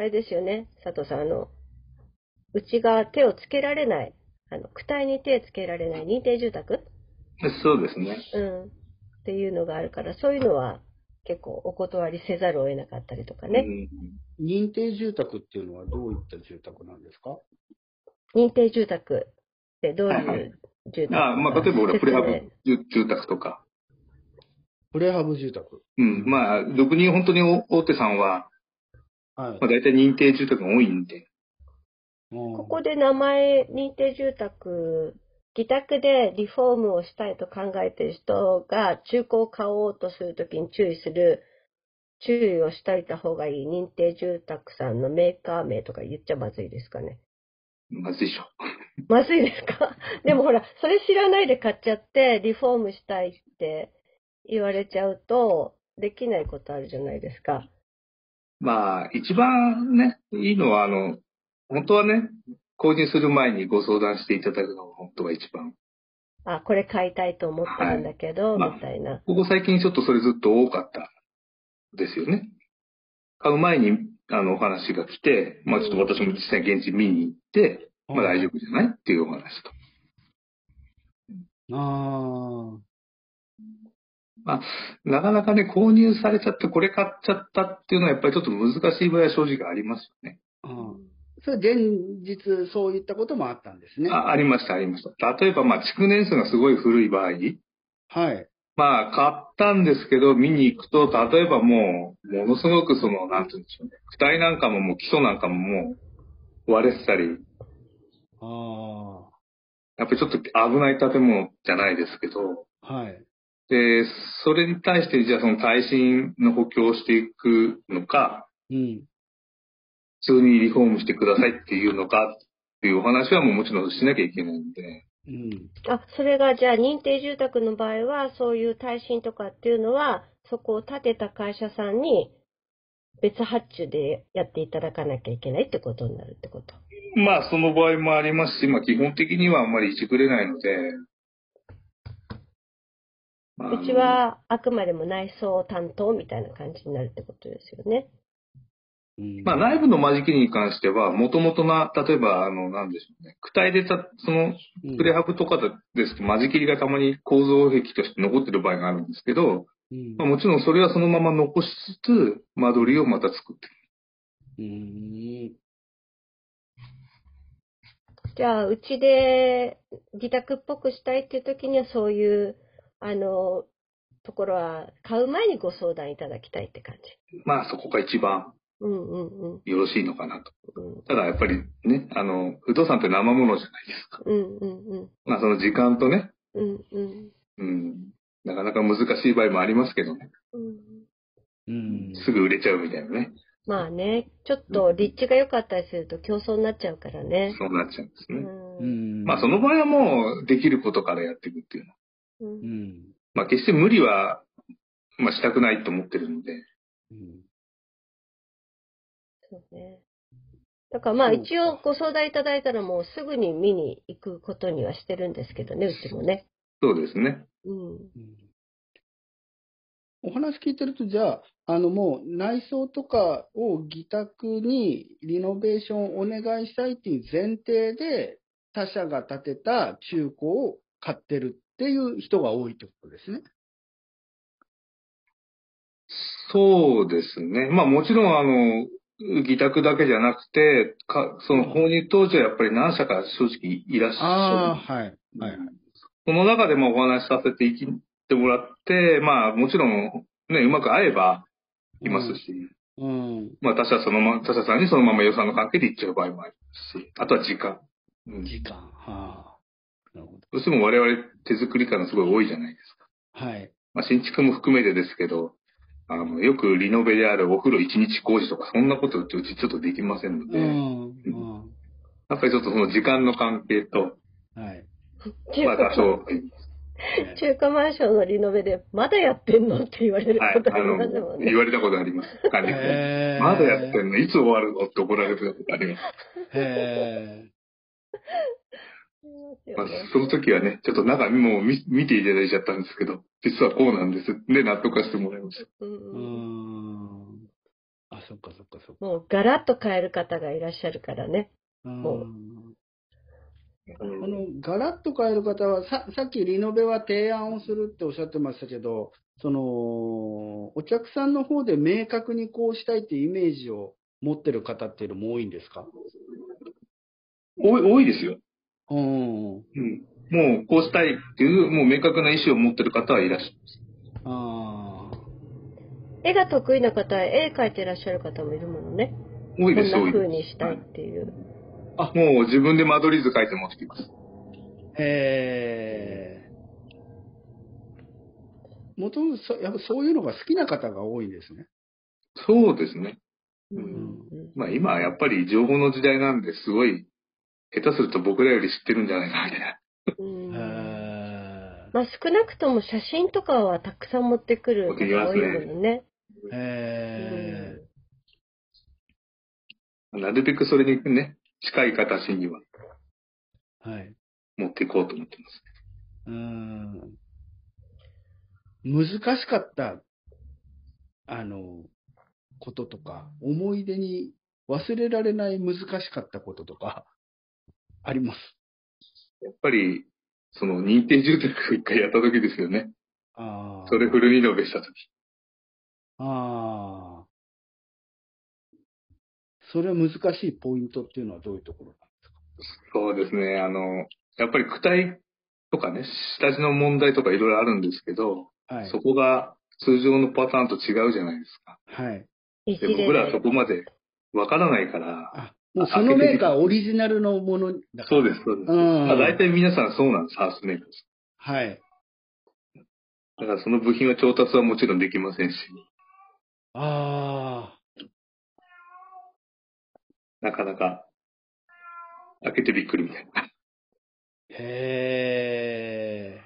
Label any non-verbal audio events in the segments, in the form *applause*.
あれですよね、佐藤さん、あの、うちが手をつけられない、あの、躯体に手つけられない認定住宅？そうですね。うん。っていうのがあるから、そういうのは結構お断りせざるを得なかったりとかね。うん認定住宅っていうのはどういった住宅なんですか？認定住宅ってどうはいはいいう住宅あまあ、例えば俺、プレハブ住宅とか。プレハブ住宅。うん。まあ、俗に本当に大手さんは、はい。まあ、大体認定住宅が多いんで。ここで名前認定住宅、自宅でリフォームをしたいと考えている人が中古を買おうとするときに注意する、注意をしておいた方がいい認定住宅さんのメーカー名とか言っちゃまずいですかね。まずいでしょ。まずいですか？*laughs* でもほら、それ知らないで買っちゃって、リフォームしたいって言われちゃうと、できないことあるじゃないですか。まあ、一番ね、いいのは、あの、本当はね、購入する前にご相談していただくのが本当が一番。あ、これ買いたいと思ってるんだけど、はいみたいな。ここ最近ちょっとそれずっと多かったですよね。買う前に、あの、お話が来て、まあちょっと私も実際現地見に行って、まあ大丈夫じゃない？っていうお話と。あなかなかね、購入されちゃって、これ買っちゃったっていうのはやっぱりちょっと難しい場合は正直ありますよね。あ。ああそれ現実そういったこともあったんですね。あありました、ありました。例えば、まあ、築年数がすごい古い場合、はい。まあ、買ったんですけど、見に行くと、例えばもう、ものすごくその、なんて言うんでしょうね。躯体なんかももう基礎なんかももう割れてたり、あやっぱりちょっと危ない建物じゃないですけど、あ。はい。で、それに対して、じゃあその耐震の補強をしていくのか、うん。普通にリフォームしてくださいっていうのかっていうお話はもうもちろんしなきゃいけないんで、うん。あ、それがじゃあ認定住宅の場合は、そういう耐震とかっていうのは、そこを建てた会社さんに別発注でやっていただかなきゃいけないってことになるってこと？まあその場合もありますし、まあ基本的にはあんまりいじくれないので、まあうちはあくまでも内装担当みたいな感じになるってことですよね。うん。まあ内部の間仕切りに関しては、もともとな、例えば、あの、なんでしょうね、躯体でた、その、うん。プレハブとかですと、間仕切りがたまに構造壁として残ってる場合があるんですけど、うん。まあ、もちろんそれはそのまま残しつつ、間取りをまた作ってうん。じゃあ、うちで自宅っぽくしたいっていう時には、そういう、あの、ところは買う前にご相談いただきたいって感じ。る。まあそこが一番うんうんうん。よろしいのかなと。うんただやっぱりね、あの、不動産って生ものじゃないですか。うんうんうん。まあその時間とね、うんうんうん、なかなか難しい場合もありますけどね。うん。うん。すぐ売れちゃうみたいなね。まあね、ちょっと立地が良かったりすると競争になっちゃうからね。そうなっちゃうんですうね。うんん。まあその場合はもうできることからやっていくっていうのは。うんうん。まあ決して無理は、まあしたくないと思ってるので。うん。そうね。だからまあ一応ご相談いただいたらもうすぐに見に行くことにはしてるんですけどね、うちもね。そうですね。うん。うんお話聞いてると、じゃあ、あのもう内装とかを自宅にリノベーションをお願いしたいっていう前提で、他社が建てた中古を買ってるっていう人が多いってことですね。そうですね。まあもちろんあの、自宅だけじゃなくて、かその購入当時はやっぱり何社か正直いらっしゃる。ああ、はい。はい。その中でもお話しさせていってもらって、まあもちろんね、うまく合えばいますし、うん。まあ他社そのま、他社さんにそのまま予算の関係で行っちゃう場合もありますし、あとは時間。うん、時間。はあ。なるほどうしても我々手作り感がすごい多いじゃないですか。ど。はい。まあ新築も含めてですけど、あの、よくリノベであるお風呂一日工事とか、そんなことうちちょっとできませんので、うん。うん。やっぱりちょっとその時間の関係と、はい。まあ多少、中華マンションのリノベでまだやってんのって言われるはい、ことありますもん、ね。言われたことあります。管理官まだやってんの？いつ終わるの？って怒られたことあります。へまあありますよね、その時はね、ちょっと中身も見見ていただいちゃったんですけど、実はこうなんです。で、納得はしてもらいました。うん。あ、あ、そっかそっかそっか。もうガラッと変える方がいらっしゃるからね。うんもうあの、ガラッと変える方は、さ、さっきリノベは提案をするっておっしゃってましたけど、その、お客さんの方で明確にこうしたいっていうイメージを持ってる方っていうのも多いんですか？多い、多いですよ。うん。うん。もう、こうしたいっていう、もう明確な意思を持ってる方はいらっしゃいます。ああ。絵が得意な方は絵描いてらっしゃる方もいるものね。多いです、こんな風。にしたいっていう。もう自分で間取り図書いて持ってきます。へえ。もともとそ、やっぱそういうのが好きな方が多いんですね。そうですね。うんうんまあ今はやっぱり情報の時代なんですごい、下手すると僕らより知ってるんじゃないかみたいな。まあ少なくとも写真とかはたくさん持ってくる方が多いものね。へなるべくそれにね、近い形にはえ。はい。持っていこうと思ってます。うーん。難しかった、あの、こととか、思い出に忘れられない難しかったこととか、あります。やっぱり、その認定住宅を一回やった時ですよね。ああ。それフルリノベした時。ああ。それは難しいポイントっていうのはどういうところなんですか？そうですね。あの、やっぱり区体とかね、下地の問題とかいろいろあるんですけど、はいそ。こが通常のパターンと違うじゃないですか。はい。一で、例僕らはそこまでわからないから、あ、もうそのメーカーオリジナルのものだから。そうです、そうです。うんまあ、大体皆さんそうなんです、ハウスメーカーです。はい。だからその部品は調達はもちろんできませんし、あなかなか開けてびっくりみたいな。あ。へえ。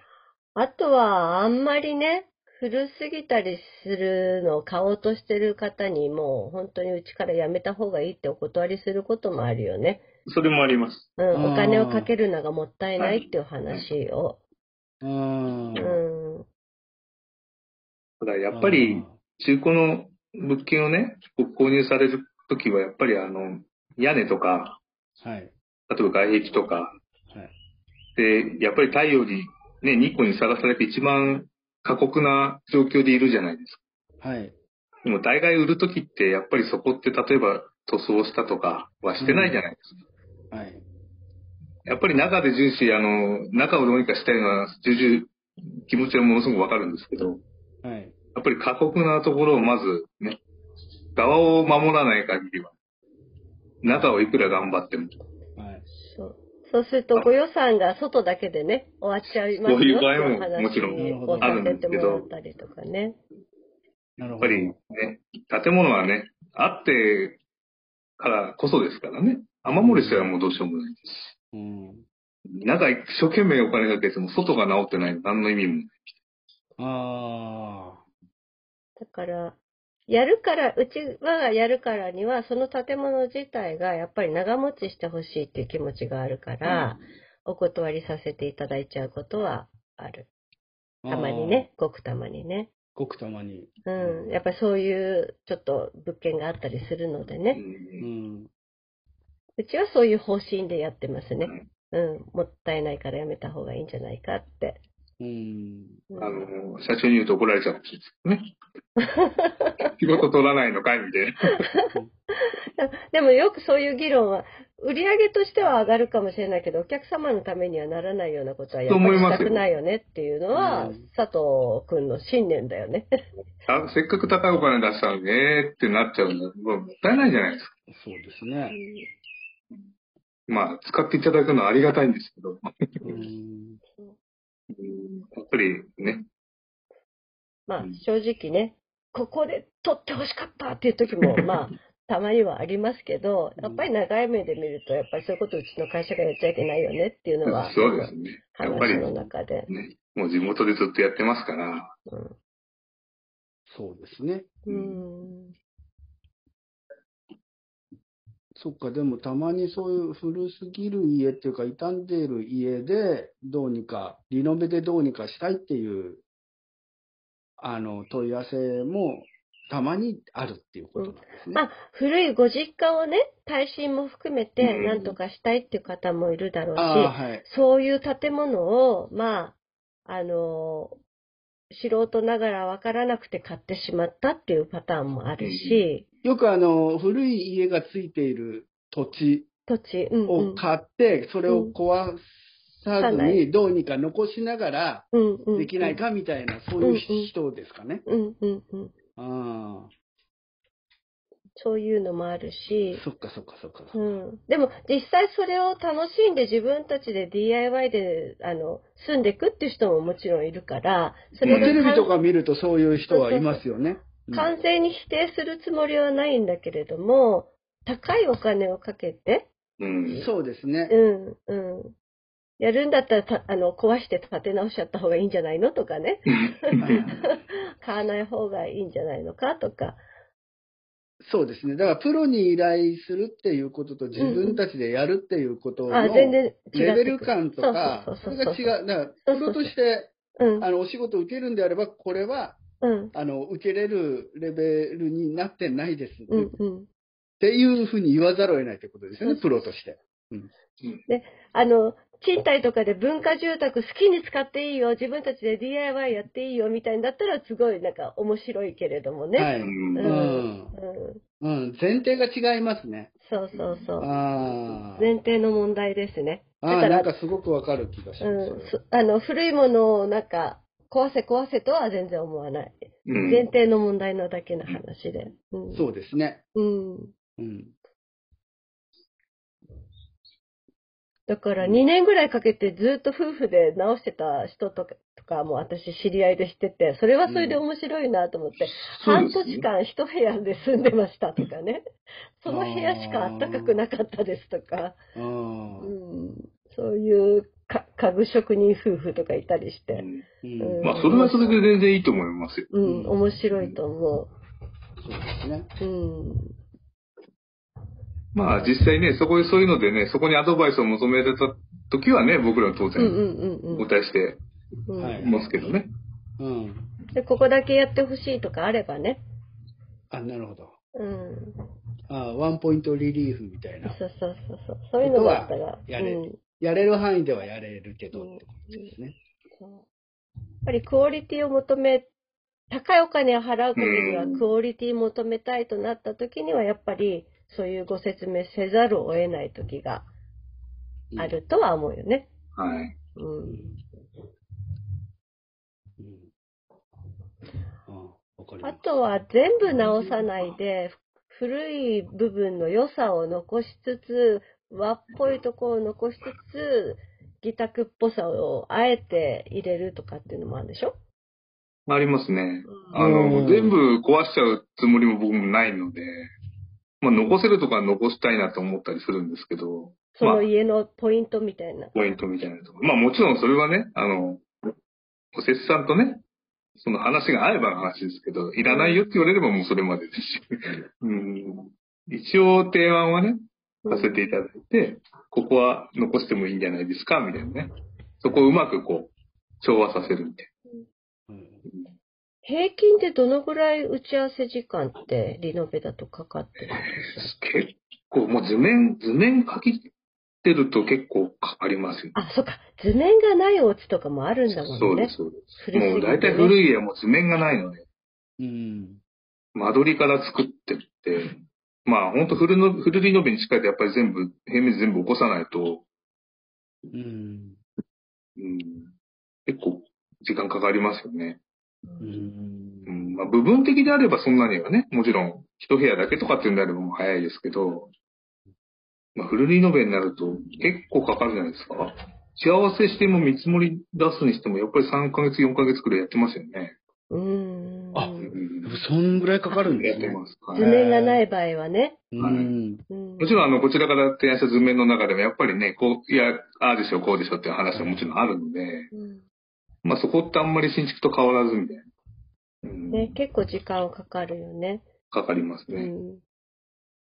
あとは、あんまりね、古すぎたりするのを買おうとしてる方にもう本当にうちからやめた方がいいってお断りすることもあるよね。それもあります。うん、お金をかけるのがもったいないっていう話を。うん。うん。ただやっぱり中古の物件をね、購入されるときはやっぱりあの、屋根とか。はい。例えば外壁とか、はい。で、やっぱり太陽にね、日光にさらされて一番過酷な状況でいるじゃないですか。はい。でも大概売るときって、やっぱりそこって例えば塗装したとかはしてないじゃないですか。はい。やっぱり中で重視、あの、中をどうにかしたいのは重々気持ちはものすごくわかるんですけど、はい。やっぱり過酷なところをまずね、側を守らない限りは、中をいくら頑張っても、はい。そう。すると、ご予算が外だけでね、終わっちゃいますよそういう場合ももちろんあるんですけどたりとかね。なるほど。やっぱりね、建物はね、あってからこそですからね、雨漏りしたらもうどうしようもないですし。うん。中一生懸命お金かけても外が治ってないの何の意味もない。あだから、やるから、うちはやるからには、その建物自体がやっぱり長持ちしてほしいっていう気持ちがあるから、お断りさせていただいちゃうことはある。あ。たまにね、ごくたまにね。ごくたまに。うん。やっぱりそういうちょっと物件があったりするのでうね。うんん。うちはそういう方針でやってますね。うん。もったいないからやめた方がいいんじゃないかって。うん。うんあの、社長に言うと怒られちゃうんですよね。*laughs* 仕事取らないのかいみたいな。*laughs* でもよくそういう議論は、売り上げとしては上がるかもしれないけど、お客様のためにはならないようなことはやっぱりしたくないよねっていうのは、うん佐藤くんの信念だよね。あせっかく高いお金出したのに、えーってなっちゃうんだ。もったいないじゃないですか。そうですね。まあ、使っていただくのはありがたいんですけど、うん。うん。やっぱりね、まあうん。正直ね、ここで取ってほしかったっていう時も、*laughs* まあ、たまにはありますけど、やっぱり長い目で見ると、やっぱりそういうことうちの会社がやっちゃいけないよねっていうのは、そうですね。やっぱり話の中で。ね、もう地元でずっとやってますから、うん。そうですね。うんそっか、でもたまにそういう古すぎる家っていうか、傷んでいる家で、どうにか、リノベでどうにかしたいっていう、あの、問い合わせもたまにあるっていうことなんですね。まあ、古いご実家をね、耐震も含めてうん何とかしたいっていう方もいるだろうし、ああ、はい。そういう建物を、まあ、あの、素人ながら分からなくて買ってしまったっていうパターンもあるし、よくあの、古い家がついている土地。を買って、それを壊さずうん。に、どうにか残しながらできないかみたいな、そういう人ですかね。うんうんうん。ああ、そういうのもあるし、そっかそっかそっか。うん、でも実際それを楽しんで自分たちで DIY であの住んでいくっていう人ももちろんいるから、それがテレビとか見るとそういう人はいますよね。うん完全に否定するつもりはないんだけれども、高いお金をかけて、うん。そうですね。うん、うん。やるんだったらたあの壊して建て直しちゃった方がいいんじゃないのとかね。*laughs* *laughs* 買わない方がいいんじゃないのかとか。そうですね。だから、プロに依頼するっていうことと、自分たちでやるっていうことの。レベル感とか、それが違う。だから、プロとして、うん、あの、お仕事を受けるんであれば、これは、うん、あの、受けれるレベルになってないです。うんっ、うん。ていうふうに言わざるを得ないということですよね、プロとして。あの、賃貸とかで文化住宅好きに使っていいよ、自分たちで DIY やっていいよみたいんだったらすごいなんか面白いけれどもね。はい。ううんん。うん、うん。前提が違いますね。そうそうそう。ああ。前提の問題ですね。だああ、なんかすごくわかる気がします。うん、すあの古いものをなんか壊せ壊せとは全然思わない。うん前提の問題なだけの話で。うん、そうですね。うん。うん。だから2年ぐらいかけてずっと夫婦で直してた人とかとかも私知り合いで知ってて、それはそれで面白いなと思って、うですね年間一部屋で住んでましたとかね。*laughs* その部屋しか暖かくなかったですとか、あうあ。ん、そういうか家具職人夫婦とかいたりして、うんうんまあ、それはそれで全然いいと思いますよ。うん、うん面白いと思そうですね。う。うん。まあ、実際ね、そこでそういうのでね、そこにアドバイスを求められた時はね、僕らは当然うんうんうんお答えしてますけどね。うん。で、ここだけやってほしいとかあればね。あ、なるほど。うん。あワンポイントリリーフみたいな。そうそうそうそう。そういうのだったら。やれうんやれる範囲ではやれるけどってことですね。やっぱりクオリティを求め、高いお金を払う限りはうんクオリティ求めたいとなった時には、やっぱりそういうご説明せざるを得ない時がうんあ。るとは思うよね。はい。うん。うん。あわかります。あとは全部直さないで、古い部分の良さを残しつつ、和っぽいところを残しつつ、義宅っぽさをあえて入れるとかっていうのもあるんでしょ？ありますね。うんあの、うん全部壊しちゃうつもりも僕もないので、まあ、残せるとか残したいなと思ったりするんですけど、その家のポイントみたいな。ポイントみたいなところ。まあもちろんそれはね、あの、おせつさんとね、その話が合えばの話ですけど、いらないよって言われればもうそれまでですし。うん、一応提案はね、させていただいて、ここは残してもいいんじゃないですか、みたいなね。そこをうまくこう、調和させるみたいうん平均でどのぐらい打ち合わせ時間ってリノベだとかかってるんですか？な。結構、もう図面、図面書きてると結構かかりますよ。あ、そっか。図面がないお家とかもあるんだもんね。そうです、そうです。ねもう大体古い家はもう図面がないので、うん。間取りから作ってって、まあ本当フルの、フルリノベに近いとやっぱり全部、平面図全部起こさないと、うん。うん、結構時間かかりますよね。う。うんんまあ、部分的であればそんなにはね、もちろん一部屋だけとかっていうんであればもう早いですけど、まあ、フルリノベになると結構かかるじゃないですか。幸せしても見積もり出すにしてもやっぱり3ヶ月、4ヶ月くらいやってますよね。うーん。あうんそんぐらいかかるんですね。やってます。はい図面がない場合はね。うん。うんもちろん、あの、こちらから提案した図面の中でも、やっぱりね、こう、いや、ああでしょ、こうでしょっていう話はもちろんあるので、うんまあそこってあんまり新築と変わらずみたいな。うん、ね、結構時間かかるよね。かかりますね。うん。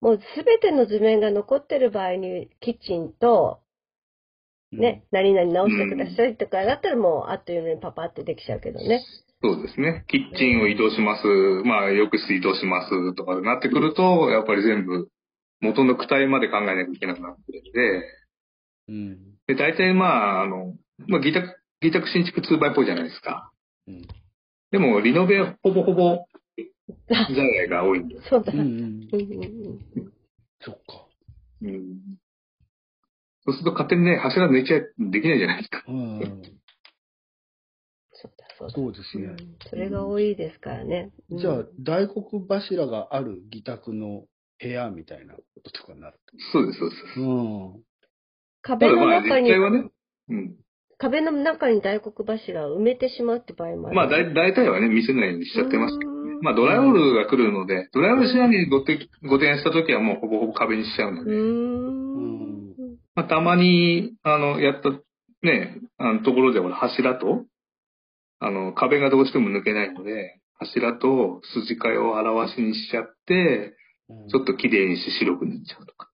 もうすべての図面が残ってる場合に、キッチンと、ね、何々直してくださいとかだったらもうあっという間にパパってできちゃうけどね。そうですね。キッチンを移動します。まあ、浴室移動しますとかなってくると、やっぱり全部元の躯体まで考えなきゃいけなくなってるんで、うん。で、大体まあ、あの、まあ、議宅、議宅新築 2x4 じゃないですか。うん。でも、リノベはほぼほぼ、材料が多いんで。そうだ。うんそっか。うん。そうすると勝手にね、柱抜いちゃできないじゃないですか。うん。そうだ、そうだ。そうですね。うんそれが多いですからね。うんじゃあ、大黒柱がある議宅の部屋みたいなこととかになる。そうです、そうです。うん。た壁だまあ、実の中に、際はね、うん。壁の中に大黒柱を埋めてしまうって場合もある。まあ、だい大体はね、見せないようにしちゃってますけどうんまあ、ドライオールが来るので、ドライオールしないにごてご提案したときはもうほぼほぼ壁にしちゃうのうで、ん。まあ、たまに、あの、やった、ね、あのところでほら柱と、あの、壁がどうしても抜けないので、柱と筋替えを表しにしちゃって、ちょっと綺麗にして白く塗っちゃうとか。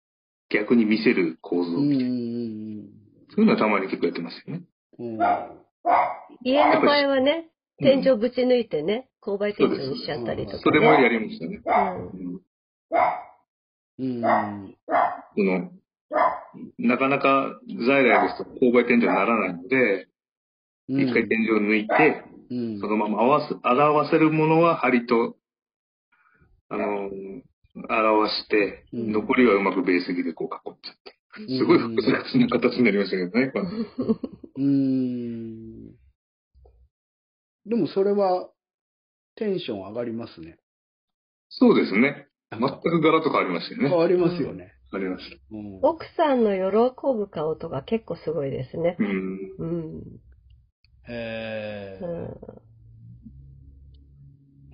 逆に見せる構造みたいな。そういうのはたまに結構やってますよね。うん。家の場合はね、うん天井ぶち抜いてね、勾配天井にしちゃったりとか、ね。それもやりましたね。うんうんうん。その、なかなか在来ですと勾配天井にならないので、うん一回天井を抜いて、うんそのまま合わせ、表せるものは針と、あの、表して、うん残りはうまくベース木でこう囲っちゃって。すごい複雑な形になりましたけどね。これうーん。でもそれはテンション上がりますね。そうですね。全く柄と変わりましたよね。変わりますよね。ありました。うん奥さんの喜ぶ顔とか結構すごいですね。うん。うん。へーうん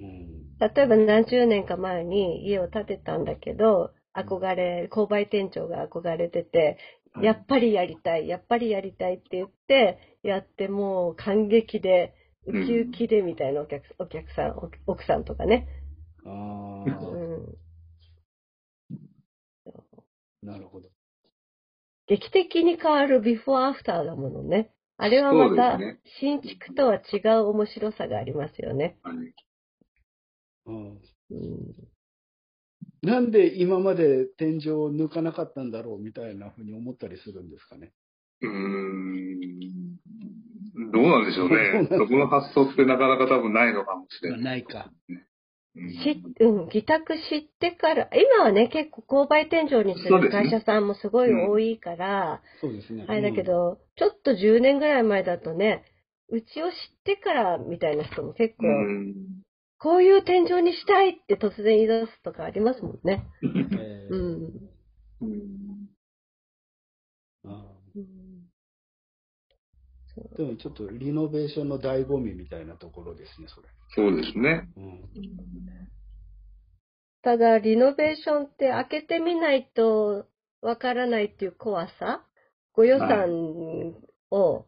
うん例えば何十年か前に家を建てたんだけど、憧れ、勾配店長が憧れてて、やっぱりやりたい、やっぱりやりたいって言って、やってもう感激で、ウキウキでみたいなお客お客さん、お奥さんとかね。あうあ、ん。なるほど。劇的に変わるビフォーアフターだものね。あれはまた新築とは違う面白さがありますよね。うん、なんで今まで天井を抜かなかったんだろうみたいなふうに思ったりするんですかね。うーん。どうなんでしょうね。そこの発想ってなかなか多分ないのかもしれない。ないか。うんし、うん、議宅知ってから、今はね、結構購買天井にする会社さんもすごい多いから、そうですね。あれだけど、ちょっと10年ぐらい前だとね、うちを知ってからみたいな人も結構、うん。こういう天井にしたいって突然言い出すとかありますもんね。うん。えーうん。うんあうんーでもちょっとリノベーションの醍醐味みたいなところですね、それ。そうですね。うん。ただ、リノベーションって開けてみないとわからないっていう怖さ、ご予算を、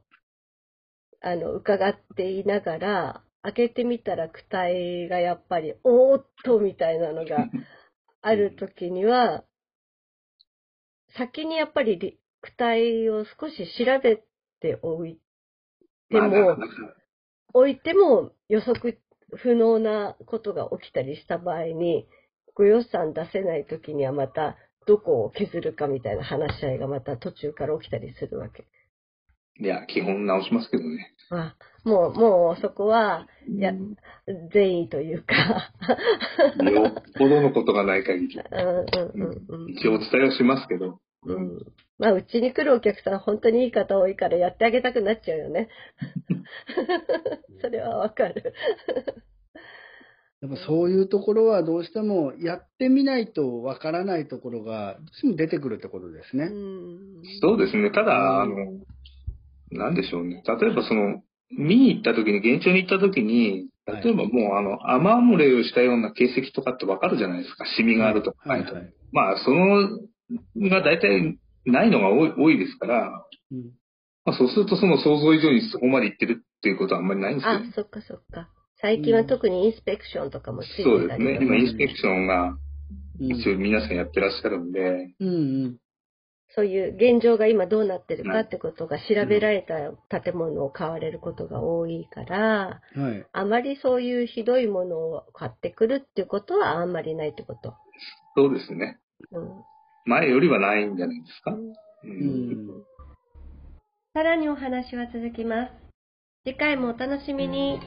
あの、伺っていながら、開けてみたら躯体がやっぱり、おーっとみたいなのが *laughs* あるときには、先にやっぱりり躯体を少し調べておいてまあも、置いても予測不能なことが起きたりした場合に、ご予算出せないときにはまたどこを削るかみたいな話し合いがまた途中から起きたりするわけ。いや、基本直しますけどね。あもう、もうそこは、いや、善意というか、よっぽどのことがない限り。*laughs* うんうんうん一応お伝えはしますけど。うん。うん。まあ、うちに来るお客さん、本当にいい方多いからやってあげたくなっちゃうよね。*laughs* それはわかる。やっぱそういうところはどうしてもやってみないとわからないところがどうしても出てくるってことですうね。ん。そうですね。ただ、あの、なんでしょうね。例えばその、見に行った時に、現地に行った時に、例えばもう、あの、雨漏れをしたような形跡とかってわかるじゃないですか。シミがあるとか。はいはい。まあ、その、が大体ないのが多い多いですから、うんまあ、そうするとその想像以上にそこまで行ってるっていうことはあんまりないんですよあ、そっかそっか。最近は特にインスペクションとかもついてたりとかそうですね。今、インスペクションがうん一応皆さんやってらっしゃるんで、うんうん。そういう現状が今どうなってるかってことが調べられた建物を買われることが多いから、はい。あまりそういうひどいものを買ってくるっていうことはあんまりないってこと？そうですね。うん前よりはないんじゃないですか？う。うんん。さらにお話は続きます。次回もお楽しみに。